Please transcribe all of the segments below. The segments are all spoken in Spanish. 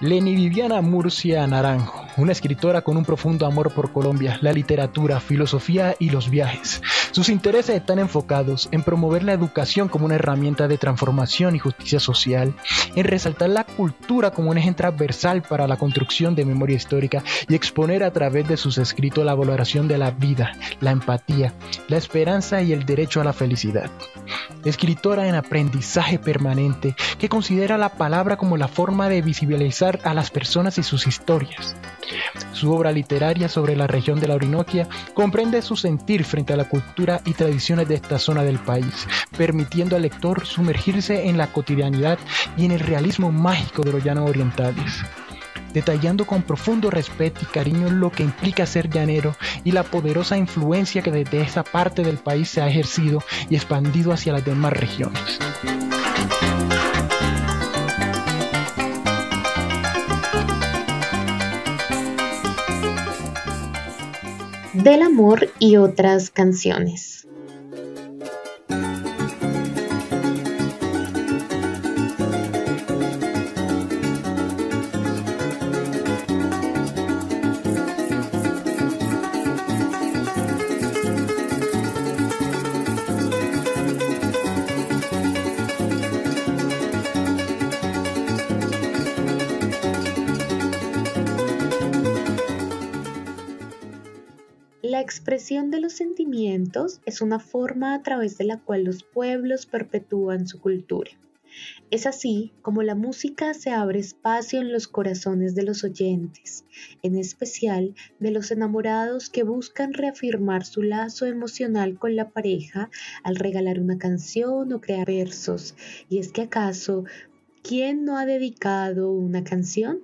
Leni Viviana Murcia Naranjo una escritora con un profundo amor por Colombia, la literatura, filosofía y los viajes. Sus intereses están enfocados en promover la educación como una herramienta de transformación y justicia social, en resaltar la cultura como un eje transversal para la construcción de memoria histórica y exponer a través de sus escritos la valoración de la vida, la empatía, la esperanza y el derecho a la felicidad. Escritora en aprendizaje permanente que considera la palabra como la forma de visibilizar a las personas y sus historias. Su obra literaria sobre la región de la Orinoquia comprende su sentir frente a la cultura y tradiciones de esta zona del país, permitiendo al lector sumergirse en la cotidianidad y en el realismo mágico de los llanos orientales detallando con profundo respeto y cariño lo que implica ser llanero y la poderosa influencia que desde esa parte del país se ha ejercido y expandido hacia las demás regiones. Del amor y otras canciones. Expresión de los sentimientos es una forma a través de la cual los pueblos perpetúan su cultura. Es así como la música se abre espacio en los corazones de los oyentes, en especial de los enamorados que buscan reafirmar su lazo emocional con la pareja al regalar una canción o crear versos. Y es que acaso, ¿quién no ha dedicado una canción?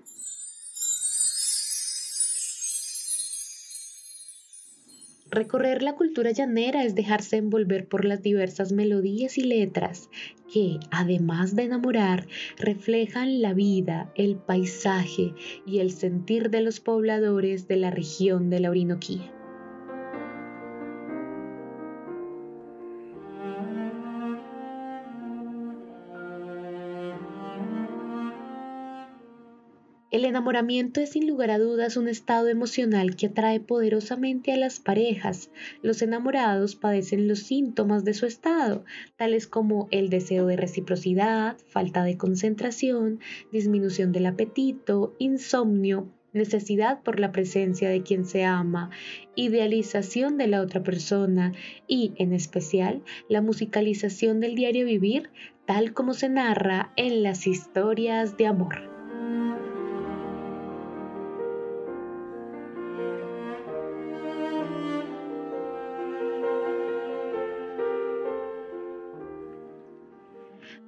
Recorrer la cultura llanera es dejarse envolver por las diversas melodías y letras que, además de enamorar, reflejan la vida, el paisaje y el sentir de los pobladores de la región de la Orinoquía. Enamoramiento es sin lugar a dudas un estado emocional que atrae poderosamente a las parejas. Los enamorados padecen los síntomas de su estado, tales como el deseo de reciprocidad, falta de concentración, disminución del apetito, insomnio, necesidad por la presencia de quien se ama, idealización de la otra persona y, en especial, la musicalización del diario vivir, tal como se narra en las historias de amor.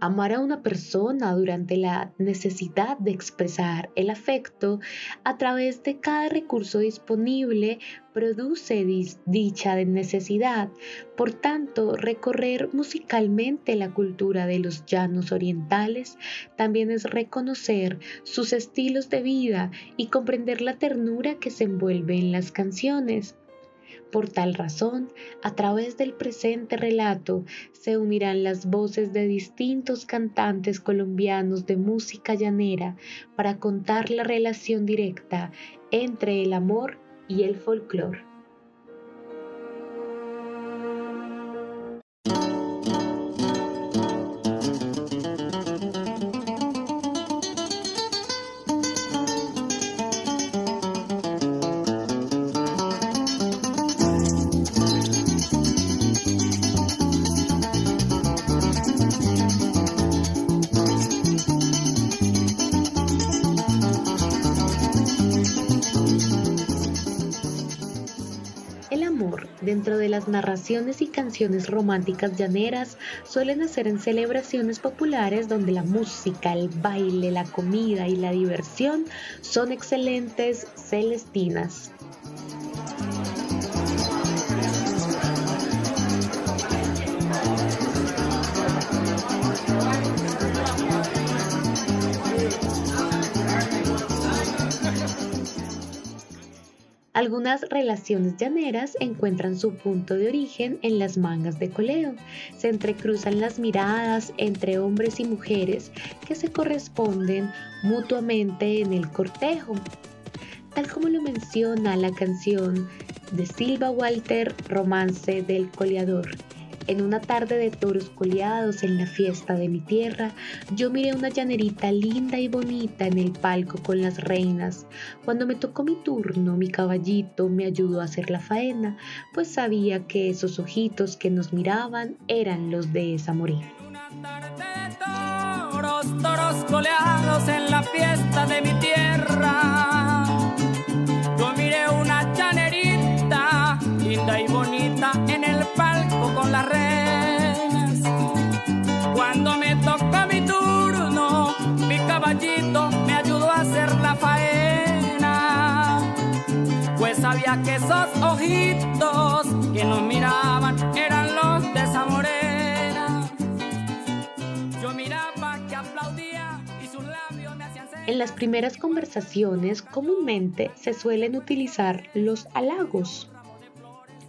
Amar a una persona durante la necesidad de expresar el afecto a través de cada recurso disponible produce dicha necesidad. Por tanto, recorrer musicalmente la cultura de los llanos orientales también es reconocer sus estilos de vida y comprender la ternura que se envuelve en las canciones. Por tal razón, a través del presente relato se unirán las voces de distintos cantantes colombianos de música llanera para contar la relación directa entre el amor y el folclore. Dentro de las narraciones y canciones románticas llaneras suelen hacer en celebraciones populares donde la música, el baile, la comida y la diversión son excelentes celestinas. Algunas relaciones llaneras encuentran su punto de origen en las mangas de coleo. Se entrecruzan las miradas entre hombres y mujeres que se corresponden mutuamente en el cortejo. Tal como lo menciona la canción de Silva Walter, Romance del Coleador. En una tarde de toros coleados en la fiesta de mi tierra, yo miré una llanerita linda y bonita en el palco con las reinas. Cuando me tocó mi turno, mi caballito me ayudó a hacer la faena, pues sabía que esos ojitos que nos miraban eran los de esa morena. Toros, toros coleados en la fiesta de mi tierra. Yo miré una llanerita linda y bonita en el palco En las primeras conversaciones comúnmente se suelen utilizar los halagos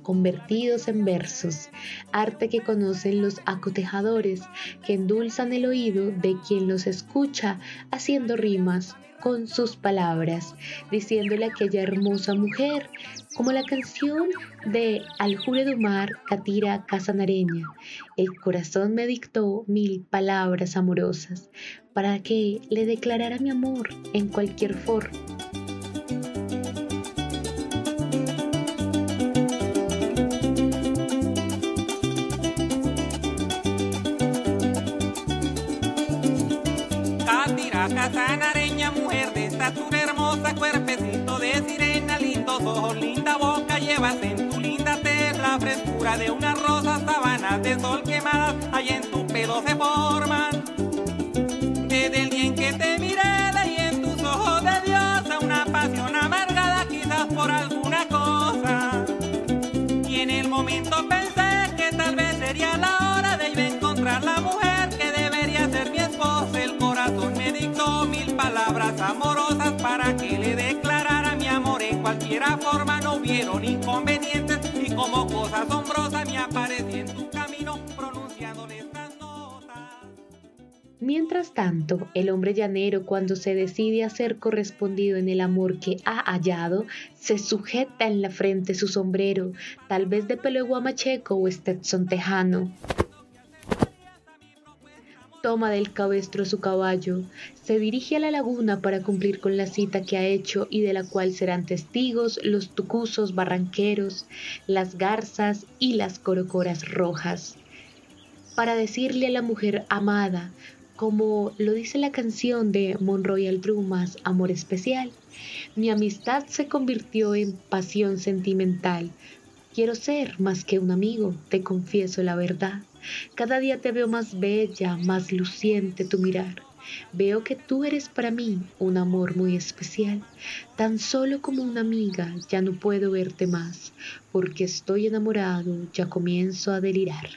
convertidos en versos, arte que conocen los acotejadores, que endulzan el oído de quien los escucha haciendo rimas con sus palabras, diciéndole a aquella hermosa mujer, como la canción de Aljure do Mar, Catira Casanareña. El corazón me dictó mil palabras amorosas para que le declarara mi amor en cualquier forma. Catira linda boca, llevas en tu linda tez la frescura de unas rosas, sabanas de sol quemadas, hay en tu pelo se forman. Desde el día en que te miré, leí en tus ojos de diosa una pasión amargada, quizás por alguna cosa. Y en el momento pensé que tal vez sería la hora de ir a encontrar la mujer que debería ser mi esposa. El corazón me dictó mil palabras amorosas para que le en cualquiera forma. No hubieron inconvenientes y como cosa asombrosa me aparecí en tu camino pronunciándole estas notas. Mientras tanto, el hombre llanero cuando se decide a ser correspondido en el amor que ha hallado, se sujeta en la frente su sombrero, tal vez de pelo guamacheco o Stetson tejano. Toma del cabestro su caballo, se dirige a la laguna para cumplir con la cita que ha hecho y de la cual serán testigos los tucusos barranqueros, las garzas y las corocoras rojas. Para decirle a la mujer amada, como lo dice la canción de Monroyal Brumas, Amor Especial. Mi amistad se convirtió en pasión sentimental. Quiero ser más que un amigo, te confieso la verdad. Cada día te veo más bella, más luciente tu mirar. Veo que tú eres para mí un amor muy especial. Tan solo como una amiga ya no puedo verte más, porque estoy enamorado, ya comienzo a delirar.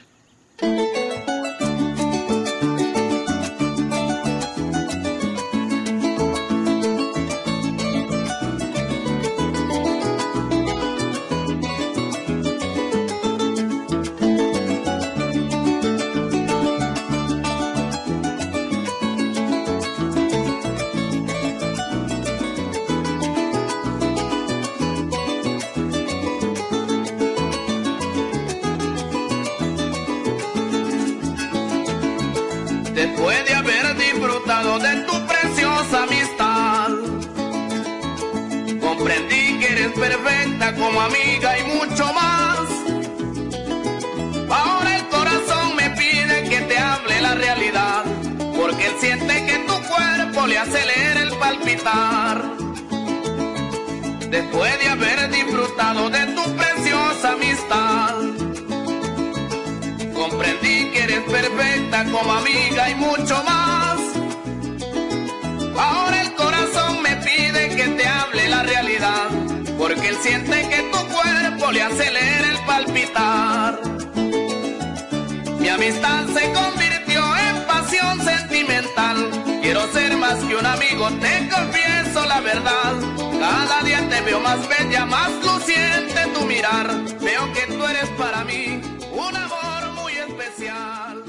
Como amiga y mucho más. Ahora el corazón me pide que te hable la realidad, porque él siente que tu cuerpo le acelera el palpitar. Después de haber disfrutado de tu preciosa amistad, comprendí que eres perfecta como amiga y mucho más. Más que un amigo, te confieso la verdad. Cada día te veo más bella, más luciente tu mirar. Veo que tú eres para mí un amor muy especial.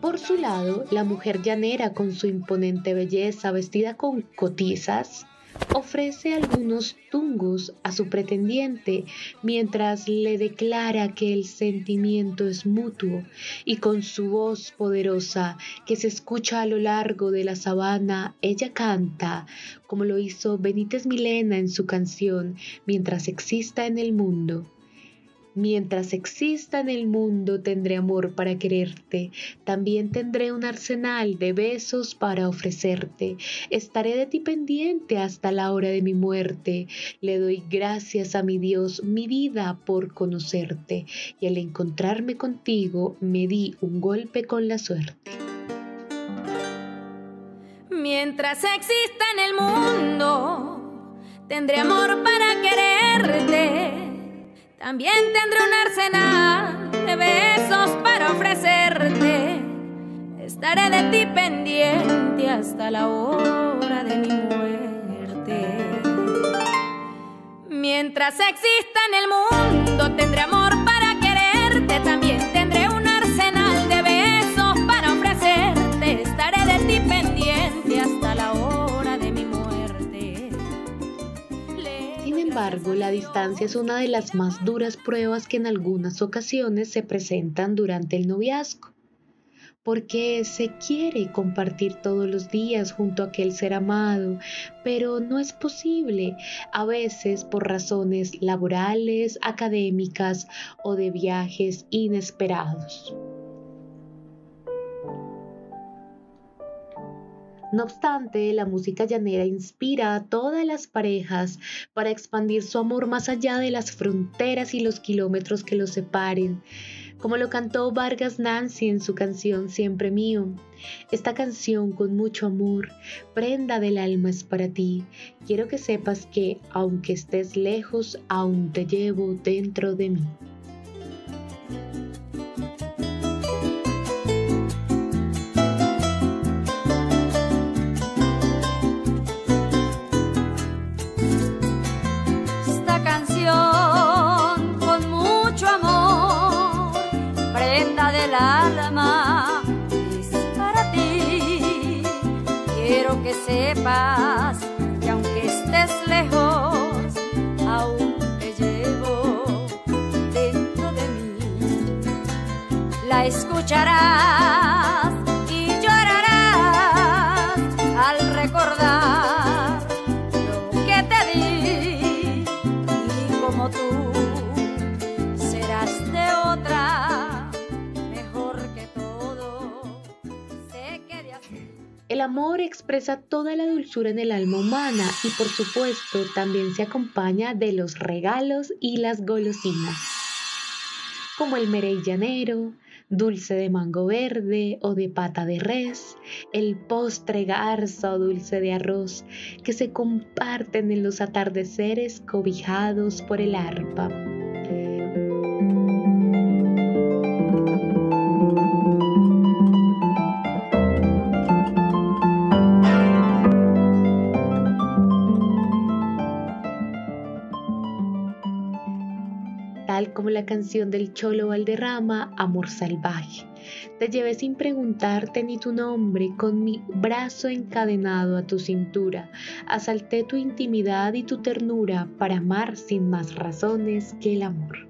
Por su lado, la mujer llanera con su imponente belleza, vestida con cotizas, ofrece algunos tungos a su pretendiente mientras le declara que el sentimiento es mutuo y con su voz poderosa que se escucha a lo largo de la sabana, ella canta como lo hizo Benítez Milena en su canción Mientras exista en el mundo. Mientras exista en el mundo tendré amor para quererte, también tendré un arsenal de besos para ofrecerte. Estaré de ti pendiente hasta la hora de mi muerte. Le doy gracias a mi Dios, mi vida, por conocerte, y al encontrarme contigo me di un golpe con la suerte. Mientras exista en el mundo, tendré amor para quererte también tendré un arsenal de besos para ofrecerte. Estaré de ti pendiente hasta la hora de mi muerte. Mientras exista en el mundo, tendré amor embargo, la distancia es una de las más duras pruebas que en algunas ocasiones se presentan durante el noviazgo, porque se quiere compartir todos los días junto a aquel ser amado, pero no es posible, a veces por razones laborales, académicas o de viajes inesperados. No obstante, la música llanera inspira a todas las parejas para expandir su amor más allá de las fronteras y los kilómetros que los separen, como lo cantó Vargas Nancy en su canción Siempre Mío. Esta canción con mucho amor, prenda del alma es para ti. Quiero que sepas que, aunque estés lejos, aún te llevo dentro de mí. Sepas que aunque estés lejos, aún te llevo dentro de mí. La escucharás amor expresa toda la dulzura en el alma humana y por supuesto también se acompaña de los regalos y las golosinas, como el merey llanero, dulce de mango verde o de pata de res, el postre garza o dulce de arroz que se comparten en los atardeceres cobijados por el arpa. La canción del Cholo Valderrama, Amor Salvaje. Te llevé sin preguntarte ni tu nombre, con mi brazo encadenado a tu cintura. Asalté tu intimidad y tu ternura para amar sin más razones que el amor.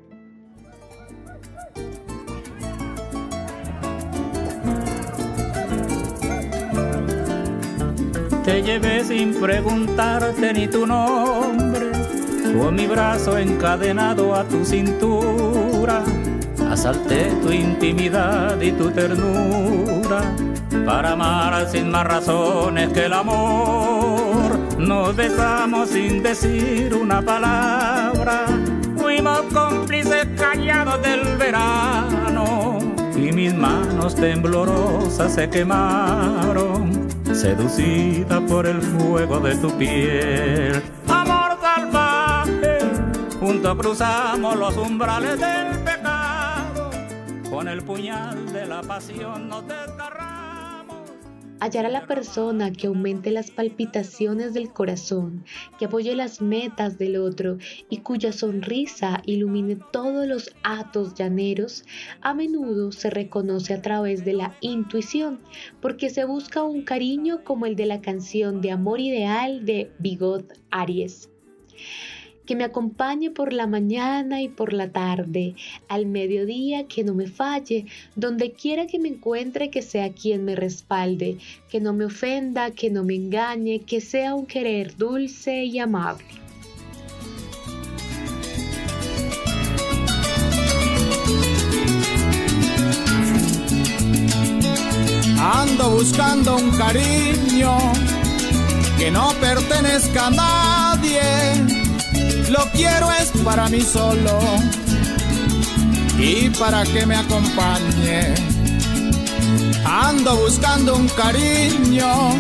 Te llevé sin preguntarte ni tu nombre con mi brazo encadenado a tu cintura, asalté tu intimidad y tu ternura para amar sin más razones que el amor. Nos besamos sin decir una palabra, fuimos cómplices callados del verano y mis manos temblorosas se quemaron, seducida por el fuego de tu piel Juntos cruzamos los umbrales del pecado, con el puñal de la pasión nos desgarramos. Hallar a la persona que aumente las palpitaciones del corazón, que apoye las metas del otro y cuya sonrisa ilumine todos los atos llaneros, a menudo se reconoce a través de la intuición, porque se busca un cariño como el de la canción de amor ideal de Bigot Aries que me acompañe por la mañana y por la tarde, al mediodía que no me falle, donde quiera que me encuentre que sea quien me respalde, que no me ofenda, que no me engañe, que sea un querer dulce y amable. Ando buscando un cariño que no pertenezca a nadie lo quiero es para mí solo y para que me acompañe. Ando buscando un cariño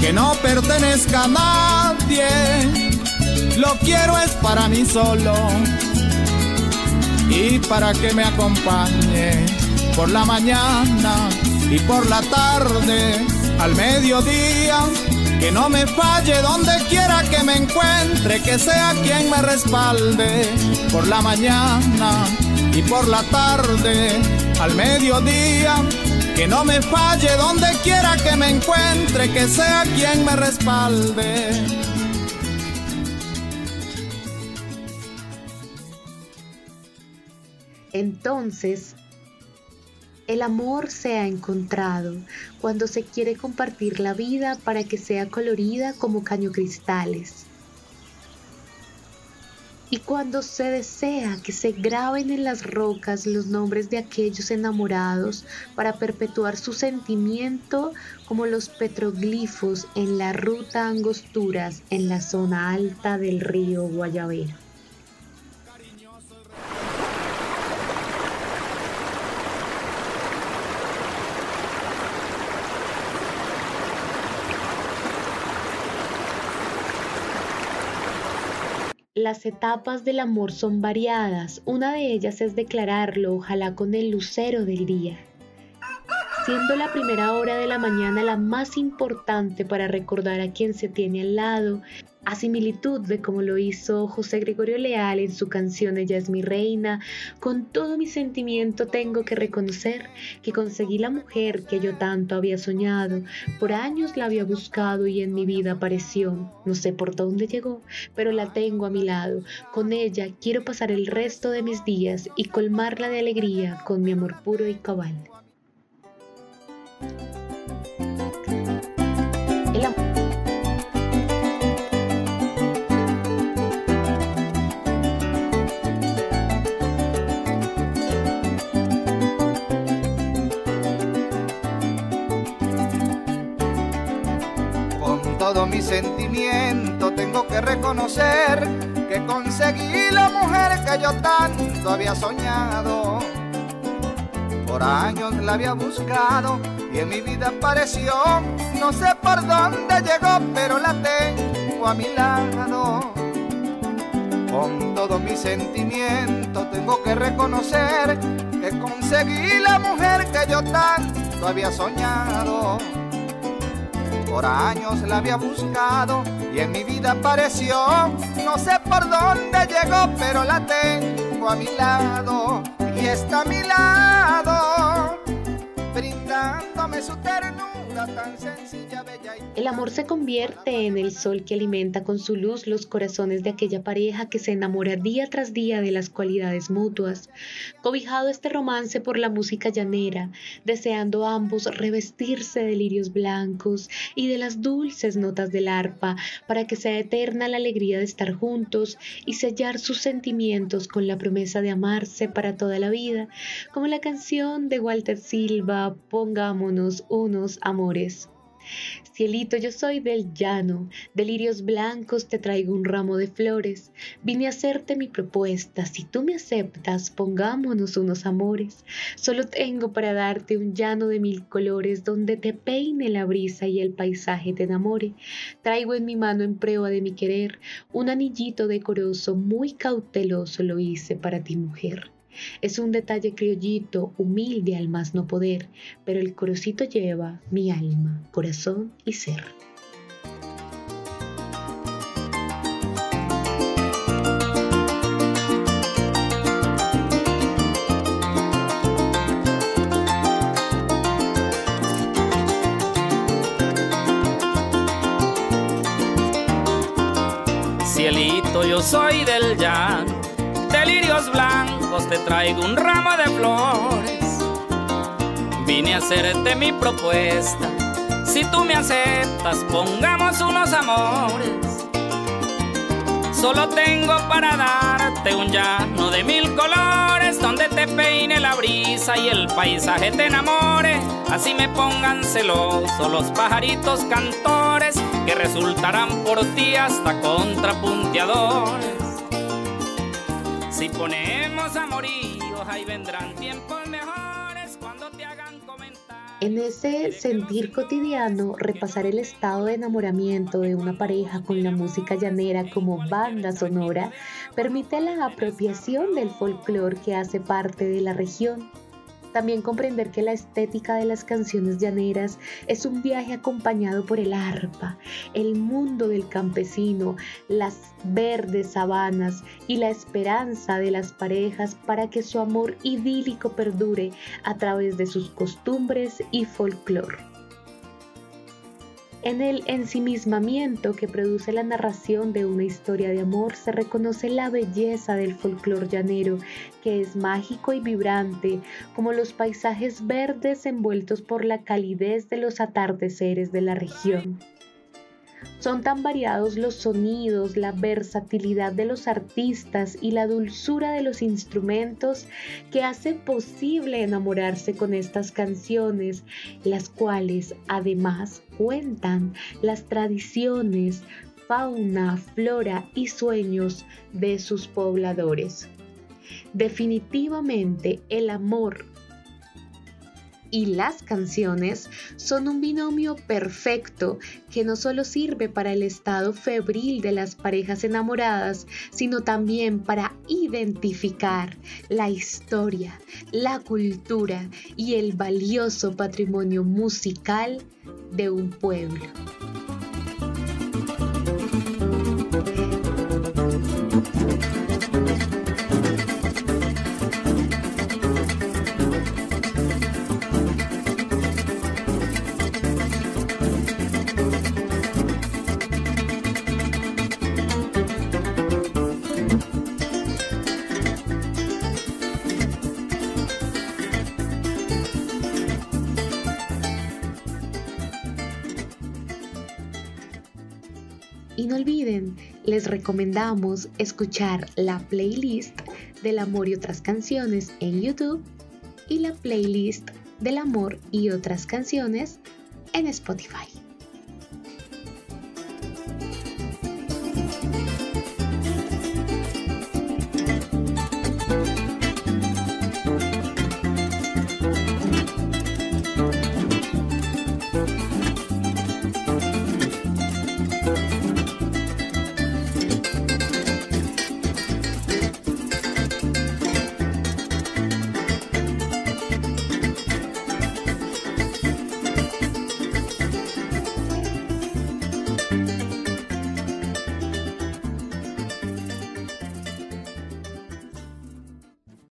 que no pertenezca a nadie. Lo quiero es para mí solo y para que me acompañe por la mañana y por la tarde, al mediodía que no me falle donde quiera que me encuentre, que sea quien me respalde por la mañana y por la tarde, al mediodía. Que no me falle donde quiera que me encuentre, que sea quien me respalde. Entonces el amor se ha encontrado cuando se quiere compartir la vida para que sea colorida como caño cristales. Y cuando se desea que se graben en las rocas los nombres de aquellos enamorados para perpetuar su sentimiento como los petroglifos en la ruta Angosturas en la zona alta del río Guayabera. Las etapas del amor son variadas. Una de ellas es declararlo, ojalá con el lucero del día. Siendo la primera hora de la mañana la más importante para recordar a quien se tiene al lado, a similitud de como lo hizo José Gregorio Leal en su canción Ella es mi reina, con todo mi sentimiento tengo que reconocer que conseguí la mujer que yo tanto había soñado, por años la había buscado y en mi vida apareció, no sé por dónde llegó, pero la tengo a mi lado, con ella quiero pasar el resto de mis días y colmarla de alegría con mi amor puro y cabal. Todo mi sentimiento tengo que reconocer que conseguí la mujer que yo tanto había soñado. Por años la había buscado en mi vida apareció. No sé por dónde llegó, pero la tengo a mi lado. Con todo mi sentimiento tengo que reconocer que conseguí la mujer que yo tanto había soñado. Por años la había buscado y en mi vida apareció. No sé por dónde llegó, pero la tengo a mi lado y está a mi lado, brindándome su ternura tan sencilla, bella El amor se convierte en el sol que alimenta con su luz los corazones de aquella pareja que se enamora día tras día de las cualidades mutuas. Cobijado este romance por la música llanera, deseando ambos revestirse de lirios blancos y de las dulces notas del arpa para que sea eterna la alegría de estar juntos y sellar sus sentimientos con la promesa de amarse para toda la vida, como la canción de Walter Silva, Pongámonos unos amores. Cielito, yo soy del llano, de lirios blancos te traigo un ramo de flores. Vine a hacerte mi propuesta, si tú me aceptas, pongámonos unos amores. Solo tengo para darte un llano de mil colores donde te peine la brisa y el paisaje te enamore. Traigo en mi mano en prueba de mi querer un anillito decoroso, muy cauteloso lo hice para ti, mujer. Es un detalle criollito, humilde al más no poder, pero el corocito lleva mi alma, corazón y ser. Cielito, yo soy del llano blancos te traigo un ramo de flores. Vine a hacerte mi propuesta. Si tú me aceptas, pongamos unos amores. Solo tengo para darte un llano de mil colores donde te peine la brisa y el paisaje te enamore. Así me pongan celosos los pajaritos cantores que resultarán por ti hasta contrapunteadores. Si ponemos amoríos, ahí vendrán tiempos mejores cuando te hagan comentar. En ese sentir cotidiano, repasar el estado de enamoramiento de una pareja con la música llanera como banda sonora permite la apropiación del folclore que hace parte de la región también comprender que la estética de las canciones llaneras es un viaje acompañado por el arpa, el mundo del campesino, las verdes sabanas y la esperanza de las parejas para que su amor idílico perdure a través de sus costumbres y folclore. En el ensimismamiento que produce la narración de una historia de amor se reconoce la belleza del folclor llanero, que es mágico y vibrante, como los paisajes verdes envueltos por la calidez de los atardeceres de la región. Son tan variados los sonidos, la versatilidad de los artistas y la dulzura de los instrumentos que hace posible enamorarse con estas canciones, las cuales además cuentan las tradiciones, fauna, flora y sueños de sus pobladores. Definitivamente el amor y las canciones son un binomio perfecto que no solo sirve para el estado febril de las parejas enamoradas, sino también para identificar la historia, la cultura y el valioso patrimonio musical de un pueblo. Les recomendamos escuchar la playlist del amor y otras canciones en YouTube y la playlist del amor y otras canciones en Spotify.